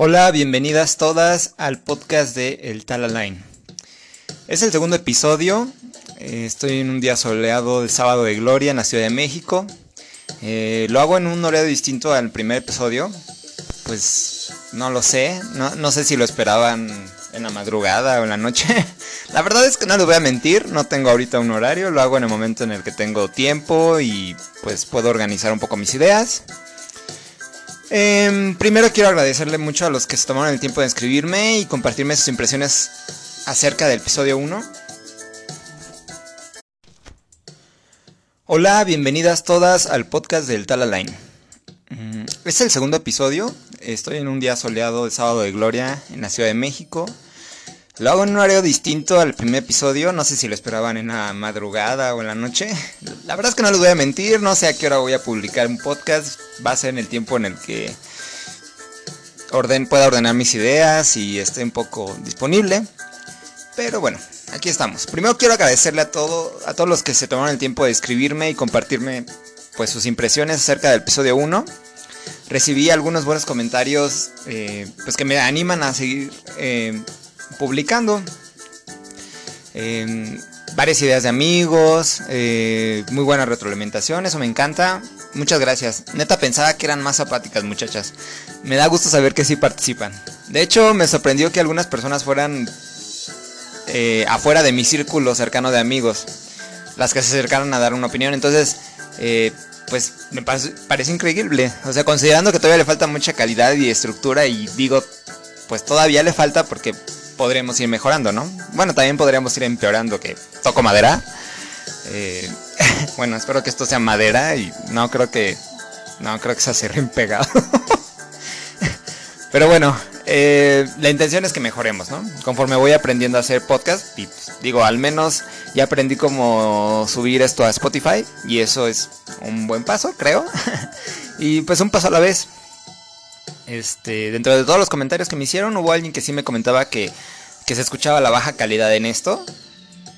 Hola, bienvenidas todas al podcast de El Talaline. Es el segundo episodio. eh, estoy en un día soleado del sábado de gloria en la Ciudad de México. Eh, lo hago en un horario distinto al primer episodio. Pues no lo sé. No, no sé si lo esperaban en la madrugada o en la noche. la verdad es que no les voy a mentir. No tengo ahorita un horario. Lo hago en el momento en el que tengo tiempo y pues puedo organizar un poco mis ideas. Em, primero quiero agradecerle mucho a los que se tomaron el tiempo de escribirme y compartirme sus impresiones acerca del episodio 1. Hola, bienvenidas todas al podcast del Talaline. Mm, Es el segundo episodio. Estoy en un día soleado de sábado de gloria en la Ciudad de México. Lo hago en un horario distinto al primer episodio. No sé si lo esperaban en la madrugada o en la noche. La verdad es que no les voy a mentir. No sé a qué hora voy a publicar un podcast. Va a ser en el tiempo en el que orden, pueda ordenar mis ideas y esté un poco disponible. Pero bueno, aquí estamos. Primero quiero agradecerle a, todo, a todos los que se tomaron el tiempo de escribirme y compartirme pues, sus impresiones acerca del episodio 1. Recibí algunos buenos comentarios eh, pues que me animan a seguir eh, publicando. Eh, varias ideas de amigos, eh, muy buena retroalimentación, eso me encanta. Muchas gracias. Neta pensaba que eran más apáticas muchachas. Me da gusto saber que sí participan. De hecho, me sorprendió que algunas personas fueran eh, afuera de mi círculo cercano de amigos. Las que se acercaron a dar una opinión. Entonces, eh, pues me parece, parece increíble. O sea, considerando que todavía le falta mucha calidad y estructura y digo, pues todavía le falta porque podremos ir mejorando, ¿no? Bueno, también podríamos ir empeorando, que toco madera. Eh, bueno, espero que esto sea madera y no creo que no creo que se cierren pegado. Pero bueno, eh, la intención es que mejoremos, ¿no? Conforme voy aprendiendo a hacer podcast, y pues, digo, al menos ya aprendí cómo subir esto a Spotify y eso es un buen paso, creo. y pues un paso a la vez. Este, dentro de todos los comentarios que me hicieron, hubo alguien que sí me comentaba que, se escuchaba la baja calidad en esto.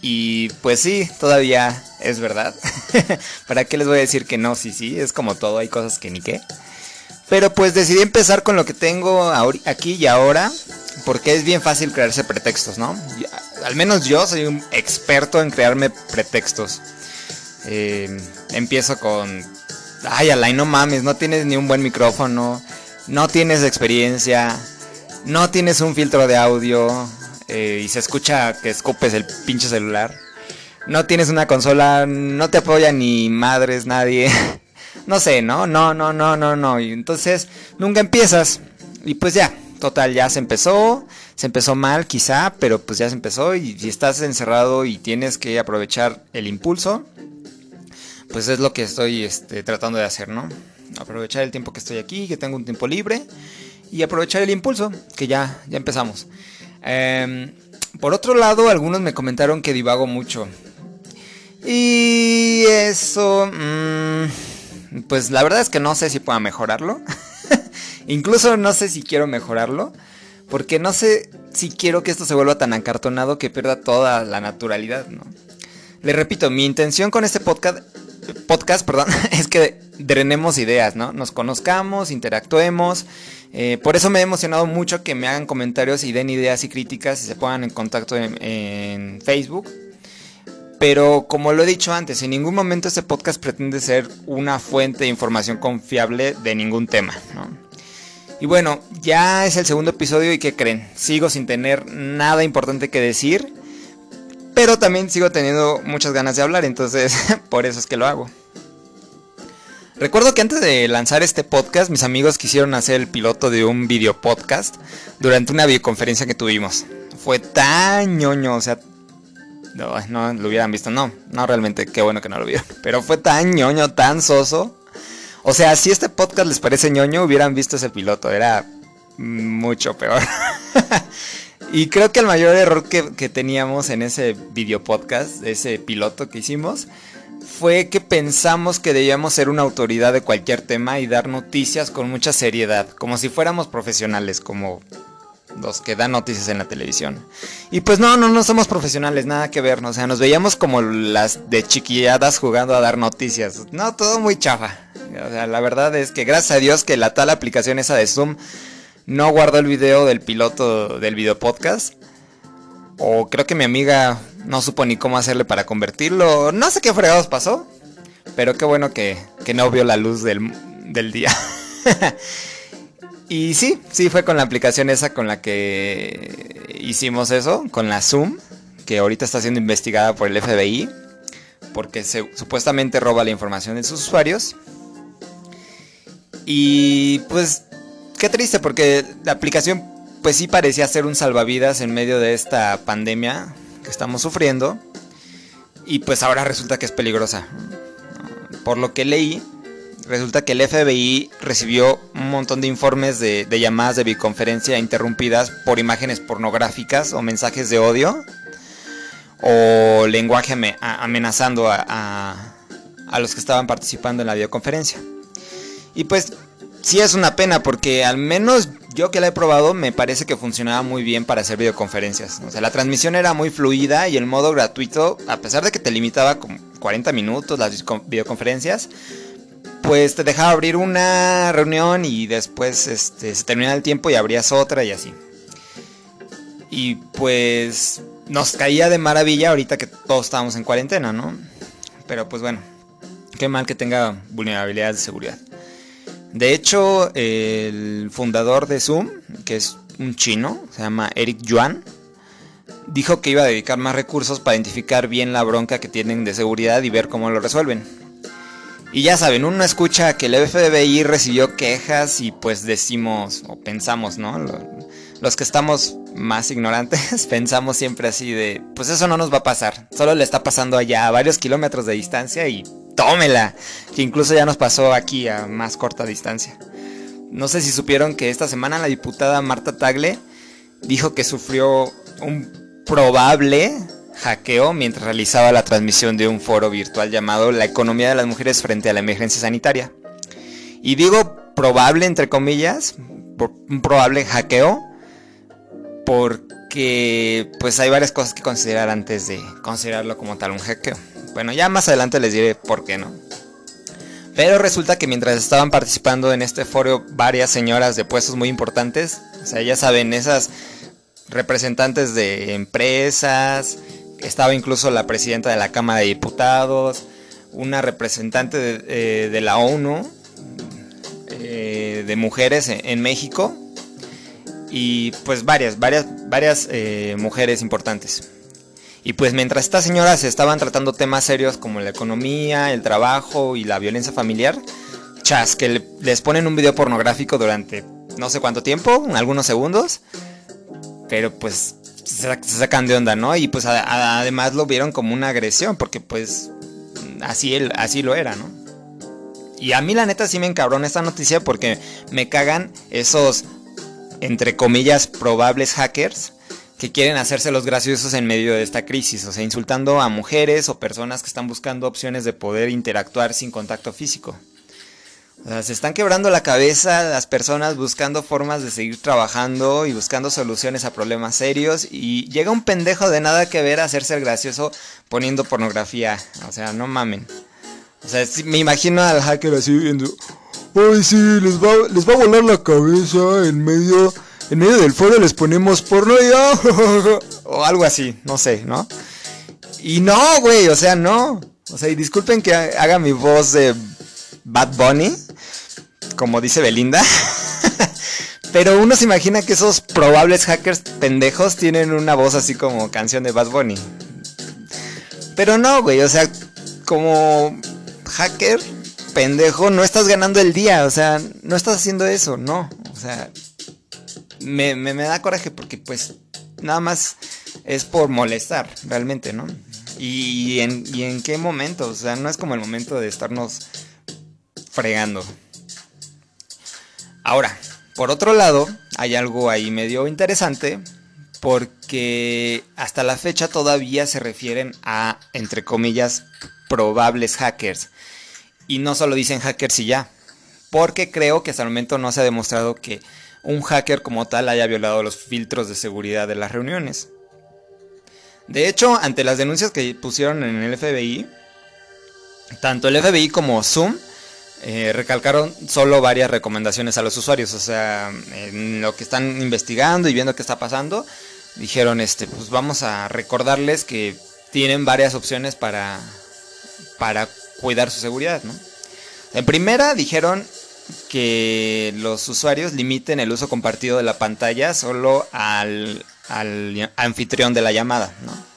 Y pues sí, todavía es verdad. ¿Para qué les voy a decir que no? Sí, sí, es como todo, hay cosas que ni qué. Pero pues decidí empezar con lo que tengo aquí y ahora, porque es bien fácil crearse pretextos, ¿no? Al menos yo soy un experto en crearme pretextos. Eh, empiezo con, ay, Alain, no mames, no tienes ni un buen micrófono, no tienes experiencia, no tienes un filtro de audio eh, y se escucha que escupes el pinche celular. No tienes una consola, no te apoya ni madres nadie. no sé, ¿no? No, no, no, no, no. Y entonces nunca empiezas. Y pues ya, total, ya se empezó. Se empezó mal quizá, pero pues ya se empezó. Y si estás encerrado y tienes que aprovechar el impulso, pues es lo que estoy este, tratando de hacer, ¿no? Aprovechar el tiempo que estoy aquí, que tengo un tiempo libre. Y aprovechar el impulso, que ya, ya empezamos. Em, por otro lado, algunos me comentaron que divago mucho. Y eso, mm, pues la verdad es que no sé si pueda mejorarlo. Incluso no sé si quiero mejorarlo. Porque no sé si quiero que esto se vuelva tan acartonado que pierda toda la naturalidad, ¿no? Le repito, mi intención con este podcast, podcast perdón, es que drenemos ideas, ¿no? Nos conozcamos, interactuemos. Eh, por eso me he emocionado mucho que me hagan comentarios y den ideas y críticas y se pongan en contacto en, Facebook. Pero como lo he dicho antes, en ningún momento este podcast pretende ser una fuente de información confiable de ningún tema. Y bueno, ya es el segundo episodio y ¿qué creen? Sigo sin tener nada importante que decir, pero también sigo teniendo muchas ganas de hablar, entonces por eso es que lo hago. Recuerdo que antes de lanzar este podcast, mis amigos quisieron hacer el piloto de un video podcast durante una videoconferencia que tuvimos. Fue tan ñoño, o sea, no, no lo hubieran visto, no, no realmente, qué bueno que no lo vieron. Pero fue tan ñoño, tan soso. O sea, si este podcast les parece ñoño, hubieran visto ese piloto, era mucho peor. y creo que el mayor error que, teníamos en ese video podcast, ese piloto que hicimos, fue que pensamos que debíamos ser una autoridad de cualquier tema y dar noticias con mucha seriedad, como si fuéramos profesionales, como los que dan noticias en la televisión. Y pues no, no, no somos profesionales, nada que ver, o sea, nos veíamos como las de chiquilladas jugando a dar noticias. No, todo muy chafa. O sea, la verdad es que gracias a Dios que la tal aplicación esa de Zoom no guardó el video del piloto del video podcast. O creo que mi amiga no supo ni cómo hacerle para convertirlo. No sé qué fregados pasó. Pero qué bueno que, que no vio la luz del, del día. y sí, sí fue con la aplicación esa con la que hicimos eso, con la Zoom, que ahorita está siendo investigada por el FBI, porque se, supuestamente roba la información de sus usuarios. Y pues, qué triste, porque la aplicación pues sí parecía ser un salvavidas en medio de esta pandemia que estamos sufriendo. Y pues ahora resulta que es peligrosa. Por lo que leí, resulta que el FBI recibió un montón de informes de, llamadas de videoconferencia interrumpidas por imágenes pornográficas o mensajes de odio o lenguaje amenazando a, los que estaban participando en la videoconferencia. Y pues sí es una pena porque al menos yo que la he probado me parece que funcionaba muy bien para hacer videoconferencias. O sea, la transmisión era muy fluida y el modo gratuito, a pesar de que te limitaba como 40 minutos las videoconferencias, pues te dejaba abrir una reunión y después este, se terminaba el tiempo y abrías otra y así. Y pues nos caía de maravilla ahorita que todos estábamos en cuarentena, ¿no? Pero pues bueno, qué mal que tenga vulnerabilidades de seguridad. De hecho, el fundador de Zoom, que es un chino, se llama Eric Yuan, dijo que iba a dedicar más recursos para identificar bien la bronca que tienen de seguridad y ver cómo lo resuelven. Y ya saben, uno escucha que el FBI recibió quejas y pues decimos o pensamos, ¿no? Los que estamos más ignorantes pensamos siempre así de, pues eso no nos va a pasar, solo le está pasando allá a varios kilómetros de distancia y tómela, que incluso ya nos pasó aquí a más corta distancia. No sé si supieron que esta semana la diputada Marta Tagle dijo que sufrió un probable hackeo mientras realizaba la transmisión de un foro virtual llamado La economía de las mujeres frente a la emergencia sanitaria. Y digo probable entre comillas, un probable hackeo, porque pues hay varias cosas que considerar antes de considerarlo como tal un hackeo. Bueno, ya más adelante les diré por qué no. Pero resulta que mientras estaban participando en este foro varias señoras de puestos muy importantes, o sea, ya saben, esas representantes de empresas, estaba incluso la presidenta de la Cámara de Diputados, una representante de, eh, la ONU, eh, de mujeres en, México, y pues varias, varias, varias eh, mujeres importantes. Y pues mientras estas señoras estaban tratando temas serios como la economía, el trabajo y la violencia familiar, chas, que les ponen un video pornográfico durante no sé cuánto tiempo, algunos segundos, pero pues se, sacan de onda, ¿no? Y pues además lo vieron como una agresión, porque pues así, él, así lo era, ¿no? Y a mí la neta sí me encabrona esta noticia porque me cagan esos, entre comillas, probables hackers que quieren hacerse los graciosos en medio de esta crisis, o sea, insultando a mujeres o personas que están buscando opciones de poder interactuar sin contacto físico. O sea, se están quebrando la cabeza las personas buscando formas de seguir trabajando y buscando soluciones a problemas serios y llega un pendejo de nada que ver a hacerse el gracioso poniendo pornografía. O sea, no mamen. O sea, me imagino al hacker así viendo, ay sí, les va, les va a volar la cabeza en medio en medio del foro les ponemos porno y o algo así, no sé, ¿no? Y no, güey, o sea, no. O sea, y disculpen que haga mi voz de Bad Bunny, como dice Belinda. Pero uno se imagina que esos probables hackers pendejos tienen una voz así como canción de Bad Bunny. Pero no, güey, o sea, como hacker pendejo, no estás ganando el día, o sea, no estás haciendo eso, no. O sea, me, me, da coraje porque pues nada más es por molestar, realmente, ¿no? Y en, y en qué momento, o sea, no es como el momento de estarnos fregando. Ahora, por otro lado, hay algo ahí medio interesante porque hasta la fecha todavía se refieren a, entre comillas, probables hackers. Y no solo dicen hackers y ya, porque creo que hasta el momento no se ha demostrado que un hacker como tal haya violado los filtros de seguridad de las reuniones. De hecho, ante las denuncias que pusieron en el FBI, tanto el FBI como Zoom eh, recalcaron solo varias recomendaciones a los usuarios. O sea, en lo que están investigando y viendo qué está pasando, dijeron, este, pues vamos a recordarles que tienen varias opciones para, para cuidar su seguridad, ¿no? En primera dijeron que los usuarios limiten el uso compartido de la pantalla solo al, anfitrión de la llamada, ¿no?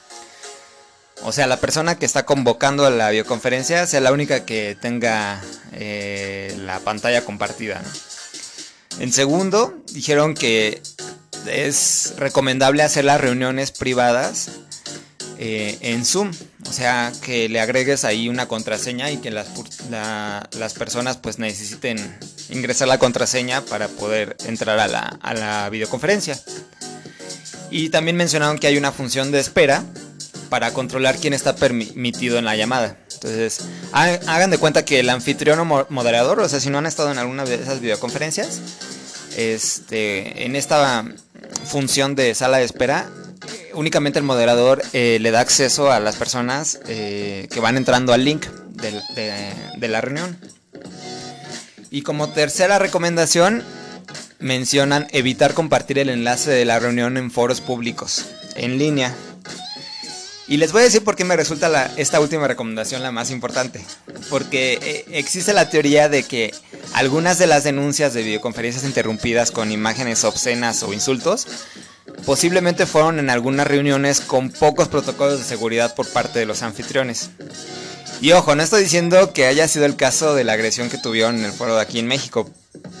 O sea, la persona que está convocando a la videoconferencia sea la única que tenga eh, la pantalla compartida. En segundo, dijeron que es recomendable hacer las reuniones privadas eh, en Zoom. O sea, que le agregues ahí una contraseña y que las, las personas pues necesiten ingresar la contraseña para poder entrar a la, a la videoconferencia. Y también mencionaron que hay una función de espera para controlar quién está permitido en la llamada. Entonces, hagan de cuenta que el anfitrión o moderador, o sea, si no han estado en alguna de esas videoconferencias, este, en esta función de sala de espera, únicamente el moderador eh, le da acceso a las personas eh, que van entrando al link de la reunión. Y como tercera recomendación, mencionan evitar compartir el enlace de la reunión en foros públicos, en línea. Y les voy a decir por qué me resulta esta última recomendación la más importante. Porque eh, existe la teoría de que algunas de las denuncias de videoconferencias interrumpidas con imágenes obscenas o insultos posiblemente fueron en algunas reuniones con pocos protocolos de seguridad por parte de los anfitriones. Y ojo, no estoy diciendo que haya sido el caso de la agresión que tuvieron en el foro de aquí en México,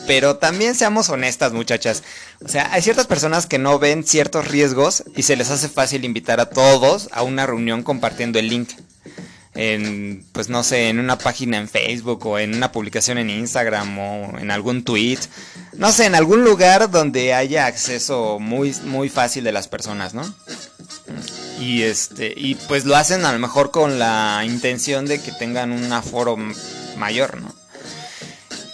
pero también seamos honestas, muchachas. O sea, hay ciertas personas que no ven ciertos riesgos y se les hace fácil invitar a todos a una reunión compartiendo el link. En, pues no sé, en una página en Facebook o en una publicación en Instagram o en algún tweet. No sé, en algún lugar donde haya acceso muy, muy fácil de las personas, ¿no? Y este, y pues lo hacen a lo mejor con la intención de que tengan un aforo mayor, ¿no?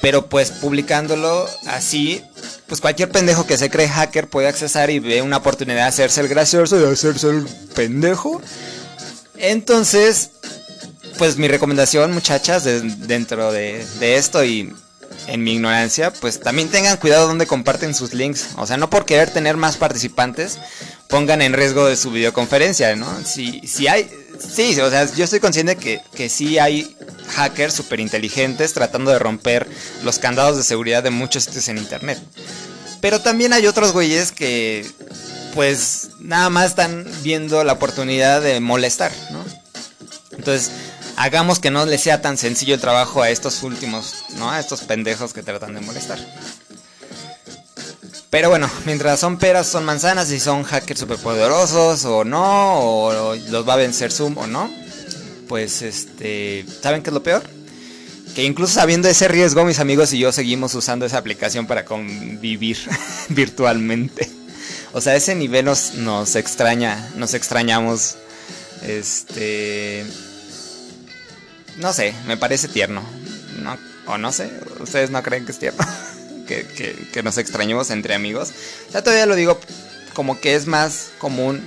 Pero pues publicándolo así, pues cualquier pendejo que se cree hacker puede accesar y ve una oportunidad de hacerse el gracioso y hacerse el pendejo. Entonces, pues mi recomendación, muchachas, dentro de, de, esto y en mi ignorancia, pues también tengan cuidado donde comparten sus links. O sea, no por querer tener más participantes, pongan en riesgo de su videoconferencia, ¿no? Si, si hay, sí, o sea, yo estoy consciente que, que sí hay hackers súper inteligentes tratando de romper los candados de seguridad de muchos sitios en internet. Pero también hay otros güeyes que, pues, nada más están viendo la oportunidad de molestar, ¿no? Entonces, hagamos que no les sea tan sencillo el trabajo a estos últimos, ¿no? A estos pendejos que tratan de molestar. Pero bueno, mientras son peras, son manzanas y son hackers superpoderosos o no, o los va a vencer Zoom o no, pues este, ¿saben qué es lo peor? Que incluso sabiendo ese riesgo, mis amigos y yo seguimos usando esa aplicación para convivir virtualmente. O sea, ese nivel nos, nos extraña, nos extrañamos. Este. No sé, me parece tierno. No, o no sé, ustedes no creen que es tierno. que, nos extrañemos entre amigos. Ya todavía lo digo como que es más común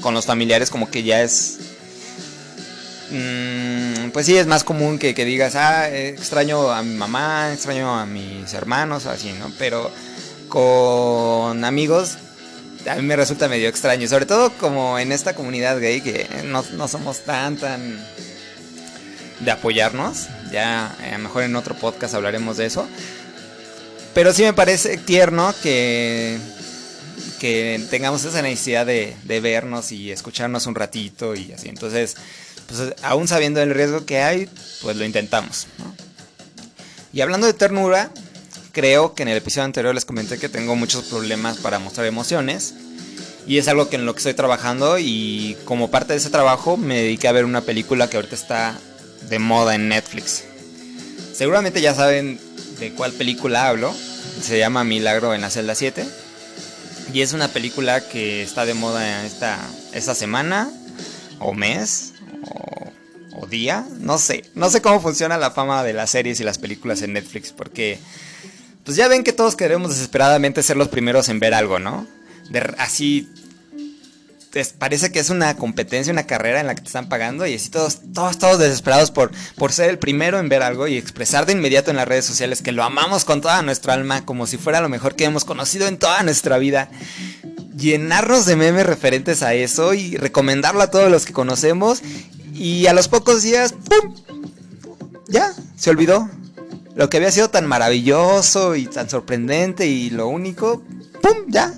con, los familiares, como que ya es... Mm, pues sí, es más común que, digas, ah, extraño a mi mamá, extraño a mis hermanos, así, ¿no? Pero con amigos a mí me resulta medio extraño, sobre todo como en esta comunidad gay que no somos tan, tan de apoyarnos. Ya a lo mejor en otro podcast hablaremos de eso. Pero sí me parece tierno que, que tengamos esa necesidad de, vernos y escucharnos un ratito y así. Entonces, pues aún sabiendo el riesgo que hay, pues lo intentamos. Y hablando de ternura, creo que en el episodio anterior les comenté que tengo muchos problemas para mostrar emociones. Y es algo que en lo que estoy trabajando y como parte de ese trabajo me dediqué a ver una película que ahorita está de moda en Netflix. Seguramente ya saben de cuál película hablo. Se llama Milagro en la celda 7. Y es una película que está de moda esta, esta semana, o mes, o, día. No sé. No sé cómo funciona la fama de las series y las películas en Netflix. Porque, pues ya ven que todos queremos desesperadamente ser los primeros en ver algo, ¿no? De, así parece que es una competencia, una carrera en la que te están pagando y así todos, todos, todos desesperados por, por ser el primero en ver algo y expresar de inmediato en las redes sociales que lo amamos con toda nuestra alma, como si fuera lo mejor que hemos conocido en toda nuestra vida. Llenarnos de memes referentes a eso y recomendarlo a todos los que conocemos y a los pocos días, ¡pum! Ya, se olvidó. Lo que había sido tan maravilloso y tan sorprendente y lo único, ¡pum! Ya,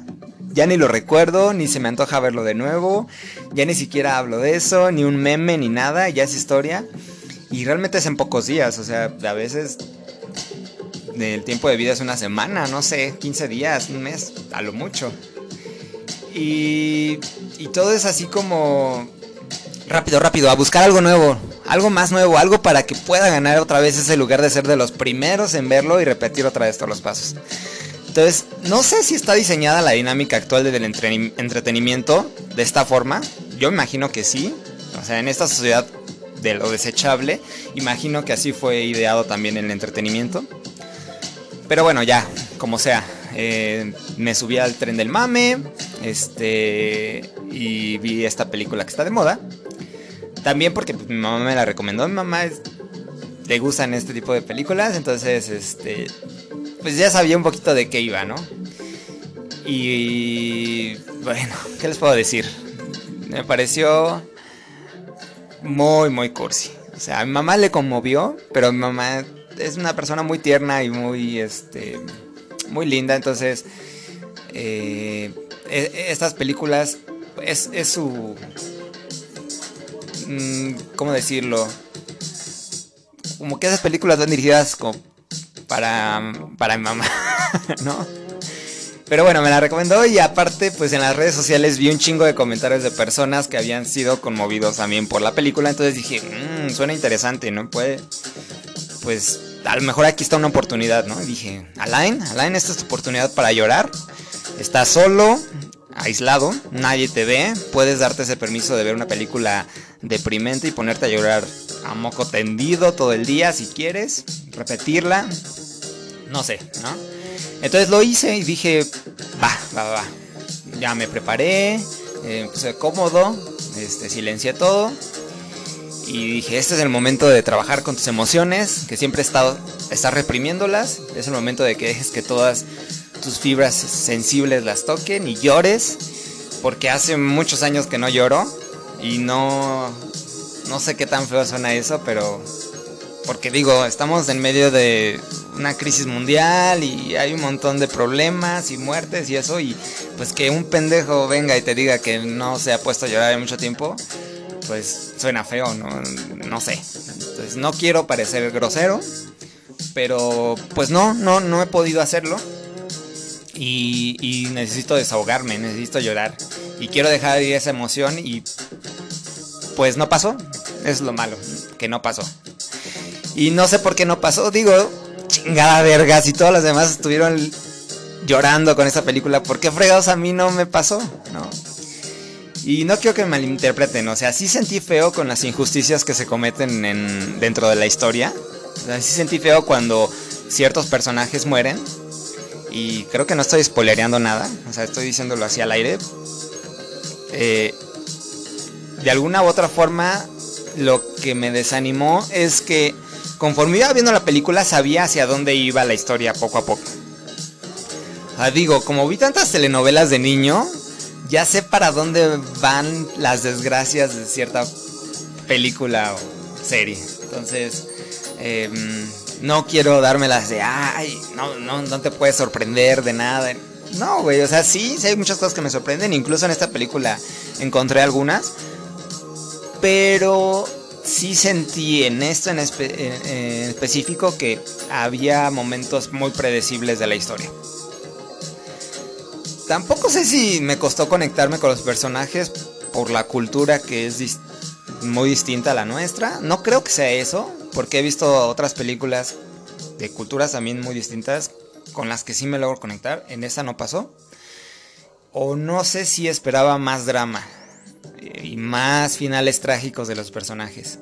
ya ni lo recuerdo, ni se me antoja verlo de nuevo, ya ni siquiera hablo de eso, ni un meme, ni nada, ya es historia. Y realmente es en pocos días, o sea, a veces el tiempo de vida es una semana, no sé, 15 días, un mes, a lo mucho. Y, y todo es así como rápido, rápido, a buscar algo nuevo, algo más nuevo, algo para que pueda ganar otra vez ese lugar de ser de los primeros en verlo y repetir otra vez todos los pasos. Entonces, no sé si está diseñada la dinámica actual del entretenimiento de esta forma. Yo imagino que sí. O sea, en esta sociedad de lo desechable, imagino que así fue ideado también el entretenimiento. Pero bueno, ya, como sea. Eh, me subí al tren del mame. Este. Y vi esta película que está de moda. También porque mi mamá me la recomendó. Mi mamá le gustan este tipo de películas. Entonces, este pues ya sabía un poquito de qué iba, ¿no? Y bueno, ¿qué les puedo decir? Me pareció muy, muy cursi. O sea, a mi mamá le conmovió, pero mi mamá es una persona muy tierna y muy, este, muy linda. Entonces, eh, e, estas películas es, es su... Mm, ¿Cómo decirlo? Como que esas películas van dirigidas como para, para mi mamá, ¿no? Pero bueno, me la recomendó y aparte, pues en las redes sociales vi un chingo de comentarios de personas que habían sido conmovidos también por la película. Entonces dije, mmm, suena interesante, ¿no? Puede, pues a lo mejor aquí está una oportunidad, ¿no? Y dije, Alain, Alain, esta es tu oportunidad para llorar. Estás solo, aislado, nadie te ve. Puedes darte ese permiso de ver una película deprimente y ponerte a llorar a moco tendido todo el día si quieres, repetirla, no sé, ¿no? Entonces lo hice y dije, va, va, va, ya me preparé, eh, puse cómodo, este, silencié todo y dije, este es el momento de trabajar con tus emociones, que siempre he estado, estás reprimiéndolas, es el momento de que dejes que todas tus fibras sensibles las toquen y llores, porque hace muchos años que no lloro y no, no sé qué tan feo suena eso, pero porque digo, estamos en medio de una crisis mundial y hay un montón de problemas y muertes y eso y pues que un pendejo venga y te diga que no se ha puesto a llorar en mucho tiempo, pues suena feo, no, no sé. Entonces no quiero parecer grosero, pero pues no, no, no he podido hacerlo. Y, necesito desahogarme, necesito llorar. Y quiero dejar ir esa emoción y pues no pasó. Es lo malo, que no pasó. Y no sé por qué no pasó. Digo, chingada verga, si todos los demás estuvieron llorando con esta película, ¿por qué fregados a mí no me pasó? No. Y no quiero que me malinterpreten, o sea, sí sentí feo con las injusticias que se cometen en, dentro de la historia. O sea, sí sentí feo cuando ciertos personajes mueren. Y creo que no estoy spoilereando nada, o sea, estoy diciéndolo así al aire. Eh, de alguna u otra forma, lo que me desanimó es que conforme iba viendo la película sabía hacia dónde iba la historia poco a poco. Ah, digo, como vi tantas telenovelas de niño, ya sé para dónde van las desgracias de cierta película o serie. Entonces, em, no quiero dármelas de, ay, no, no, no te puedes sorprender de nada. No, güey, o sea, sí, sí hay muchas cosas que me sorprenden. Incluso en esta película encontré algunas. Pero sí sentí en esto en, específico que había momentos muy predecibles de la historia. Tampoco sé si me costó conectarme con los personajes por la cultura que es muy distinta a la nuestra. No creo que sea eso, porque he visto otras películas de culturas también muy distintas con las que sí me logro conectar. En esa no pasó. O no sé si esperaba más drama y más finales trágicos de los personajes.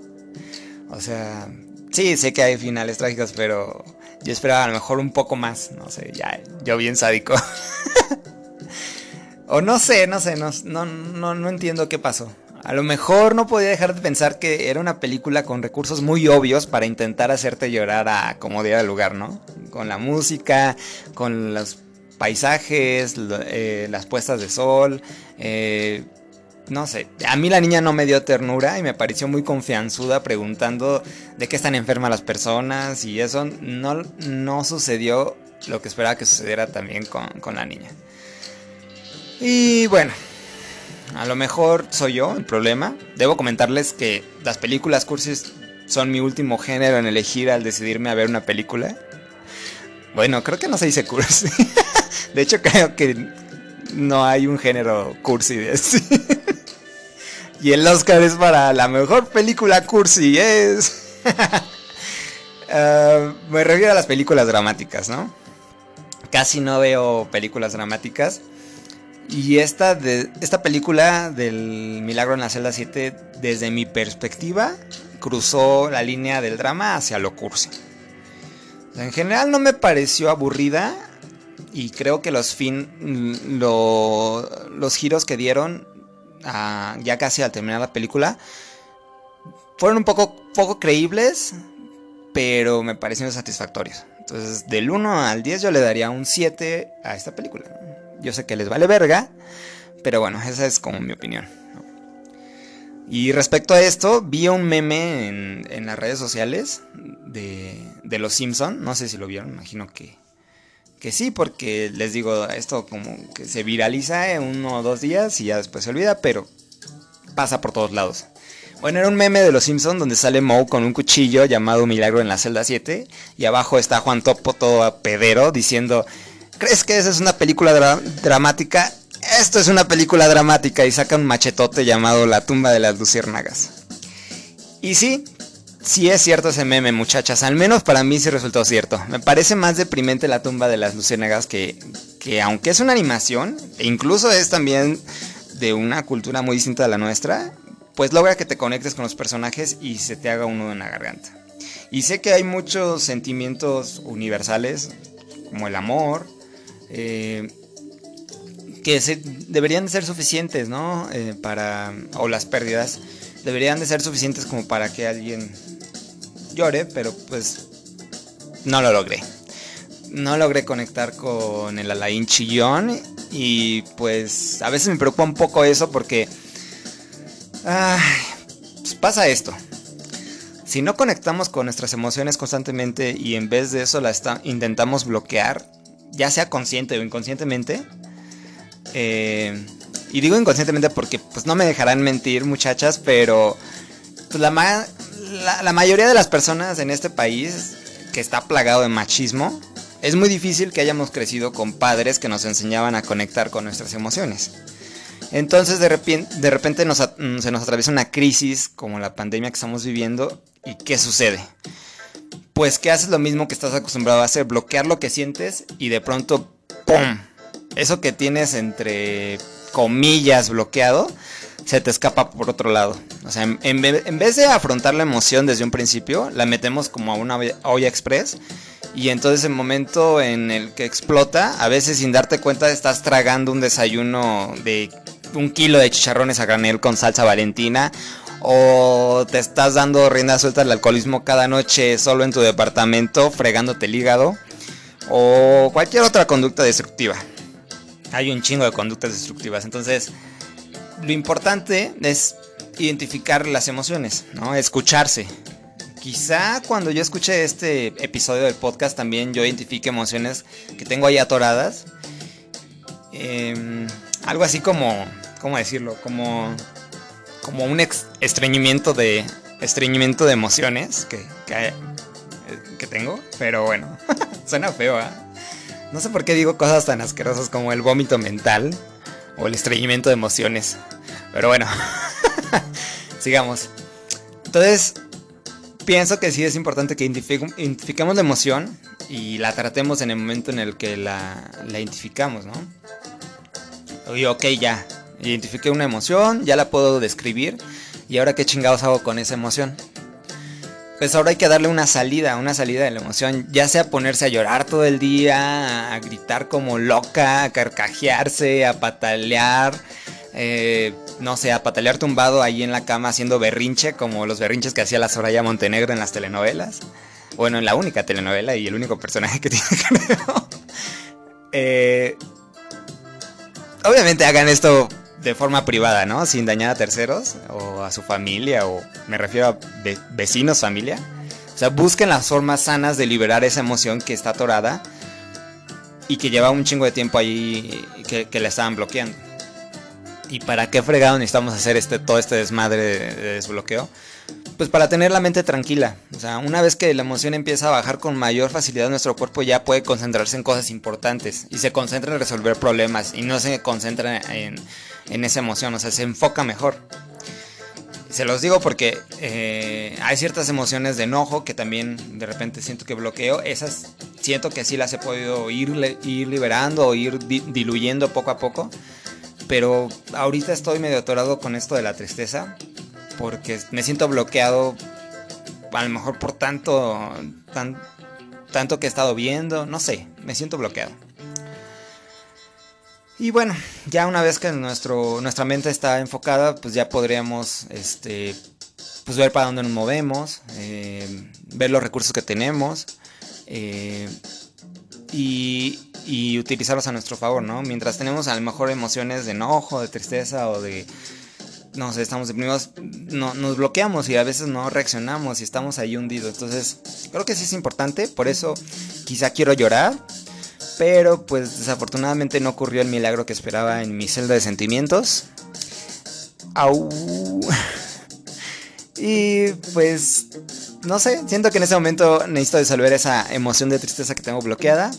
O sea, sí, sé que hay finales trágicos, pero yo esperaba a lo mejor un poco más, no sé, ya, yo bien sádico. O no sé, no sé, no, no, no, entiendo qué pasó. A lo mejor no podía dejar de pensar que era una película con recursos muy obvios para intentar hacerte llorar a como diera lugar, ¿no? Con la música, con los paisajes, eh, las puestas de sol, eh, no sé, a mí la niña no me dio ternura y me pareció muy confianzuda preguntando de qué están enfermas las personas y eso no, no sucedió lo que esperaba que sucediera también con, con la niña. Y bueno, a lo mejor soy yo el problema. Debo comentarles que las películas cursis son mi último género en elegir al decidirme a ver una película. Bueno, creo que no se dice cursi. De hecho, creo que no hay un género cursi de este. Y el Oscar es para la mejor película cursi. Es. Ah, me refiero a las películas dramáticas, ¿no? Casi no veo películas dramáticas. Y esta, de, esta película del Milagro en la celda 7, desde mi perspectiva, cruzó la línea del drama hacia lo cursi. En general no me pareció aburrida y creo que los fin, los giros que dieron ya casi al terminar la película fueron un poco, poco creíbles, pero me parecieron satisfactorios. Entonces, del 1 al 10 yo le daría un 7 a esta película. Yo sé que les vale verga, pero bueno, esa es como mi opinión. Y respecto a esto, vi un meme en, las redes sociales de, de Los Simpson. No sé si lo vieron, imagino que, que sí, porque les digo, esto como que se viraliza en uno o dos días y ya después se olvida, pero pasa por todos lados. Bueno, era un meme de los Simpsons donde sale Moe con un cuchillo llamado Milagro en la celda 7 y abajo está Juan Topo todo pedero diciendo, ¿crees que esa es una película dramática? Esto es una película dramática y saca un machetote llamado La tumba de las luciérnagas. Y sí, sí es cierto ese meme, muchachas. Al menos para mí sí resultó cierto. Me parece más deprimente la tumba de las luciérnagas que, que aunque es una animación, e incluso es también de una cultura muy distinta a la nuestra, pues logra que te conectes con los personajes y se te haga uno en la garganta. Y sé que hay muchos sentimientos universales, como el amor, eh, que deberían de ser suficientes, ¿no? Eh, para, o las pérdidas, deberían de ser suficientes como para que alguien llore, pero pues no lo logré. No logré conectar con el Alain chillón y pues a veces me preocupa un poco eso porque pues pasa esto. Si no conectamos con nuestras emociones constantemente y en vez de eso la intentamos bloquear, ya sea consciente o inconscientemente, eh, y digo inconscientemente porque pues no me dejarán mentir muchachas, pero pues, la, la, mayoría de las personas en este país que está plagado de machismo, es muy difícil que hayamos crecido con padres que nos enseñaban a conectar con nuestras emociones. Entonces de repente, de repente mm, se nos atraviesa una crisis como la pandemia que estamos viviendo y ¿qué sucede? Pues que haces lo mismo que estás acostumbrado a hacer, bloquear lo que sientes y de pronto ¡pum! Eso que tienes entre comillas bloqueado se te escapa por otro lado. O sea, en, vez de afrontar la emoción desde un principio, la metemos como a una olla express. Y entonces el momento en el que explota, a veces sin darte cuenta estás tragando un desayuno de un kilo de chicharrones a granel con salsa valentina. O te estás dando rienda suelta al alcoholismo cada noche solo en tu departamento, fregándote el hígado. O cualquier otra conducta destructiva. Hay un chingo de conductas destructivas. Entonces, lo importante es identificar las emociones. Escucharse. Quizá cuando yo escuche este episodio del podcast también yo identifique emociones que tengo ahí atoradas. Em, algo así como, ¿cómo decirlo? Como, como un estreñimiento de, estreñimiento de emociones que, que, tengo. Pero bueno, suena feo, ¿eh? No sé por qué digo cosas tan asquerosas como el vómito mental o el estreñimiento de emociones. Pero bueno, sigamos. Entonces, pienso que sí es importante que identifiquemos la emoción y la tratemos en el momento en el que la, identificamos, ¿no? Oye, ok, ya, identifiqué una emoción, ya la puedo describir y ahora qué chingados hago con esa emoción. Pues ahora hay que darle una salida, una salida de la emoción, ya sea ponerse a llorar todo el día, a gritar como loca, a carcajearse, a patalear, eh, no sé, a patalear tumbado ahí en la cama haciendo berrinche, como los berrinches que hacía la Soraya Montenegro en las telenovelas. Bueno, en la única telenovela y el único personaje que tiene, creo. Eh, obviamente hagan esto de forma privada, ¿no? Sin dañar a terceros o a su familia o me refiero a vecinos, familia. O sea, busquen las formas sanas de liberar esa emoción que está atorada y que lleva un chingo de tiempo ahí que, que la estaban bloqueando. ¿Y para qué fregado necesitamos hacer este, todo este desmadre de desbloqueo? Pues para tener la mente tranquila. O sea, una vez que la emoción empieza a bajar con mayor facilidad, nuestro cuerpo ya puede concentrarse en cosas importantes y se concentra en resolver problemas y no se concentra en, esa emoción, o sea, se enfoca mejor. Se los digo porque eh, hay ciertas emociones de enojo que también de repente siento que bloqueo. Esas siento que sí las he podido ir, ir liberando o ir diluyendo poco a poco. Pero ahorita estoy medio atorado con esto de la tristeza porque me siento bloqueado a lo mejor por tanto tanto que he estado viendo, no sé, me siento bloqueado. Y bueno, ya una vez que nuestra mente está enfocada, pues ya podríamos este, pues ver para dónde nos movemos, eh, ver los recursos que tenemos eh, y, y, utilizarlos a nuestro favor, ¿no? Mientras tenemos a lo mejor emociones de enojo, de tristeza o de no sé, estamos deprimidos, no, nos bloqueamos y a veces no reaccionamos y estamos ahí hundidos. Entonces, creo que sí es importante, por eso quizá quiero llorar, pero pues desafortunadamente no ocurrió el milagro que esperaba en mi celda de sentimientos. Au. Y pues, no sé, siento que en ese momento necesito disolver esa emoción de tristeza que tengo bloqueada.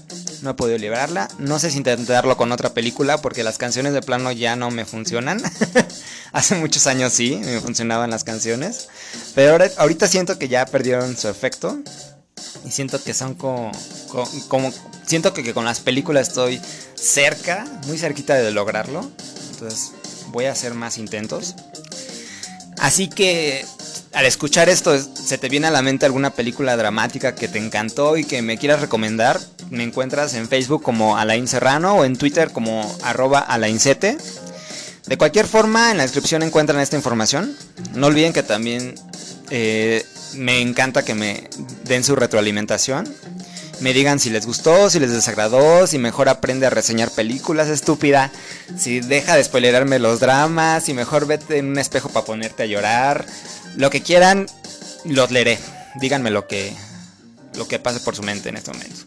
No he podido liberarla. No sé si intentarlo con otra película porque las canciones de plano ya no me funcionan. Hace muchos años sí, me funcionaban las canciones. Pero ahora, ahorita siento que ya perdieron su efecto. Y siento que son como, como, siento que, que con las películas estoy cerca, muy cerquita de lograrlo. Entonces voy a hacer más intentos. Así que al escuchar esto, ¿se te viene a la mente alguna película dramática que te encantó y que me quieras recomendar? Me encuentras en Facebook como Alain Serrano o en Twitter como arroba alaincete. De cualquier forma, en la descripción encuentran esta información. No olviden que también eh, me encanta que me den su retroalimentación. Me digan si les gustó, si les desagradó, si mejor aprende a reseñar películas, estúpida. Si deja de spoilerarme los dramas, si mejor vete en un espejo para ponerte a llorar. Lo que quieran, los leeré. Díganme lo que, lo que pase por su mente en este momento.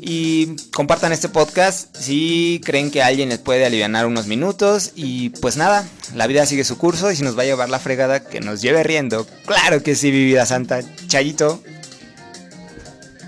Y compartan este podcast si creen que alguien les puede aliviar unos minutos. Y pues nada, la vida sigue su curso y si nos va a llevar la fregada, que nos lleve riendo. Claro que sí, mi vida santa. Chayito.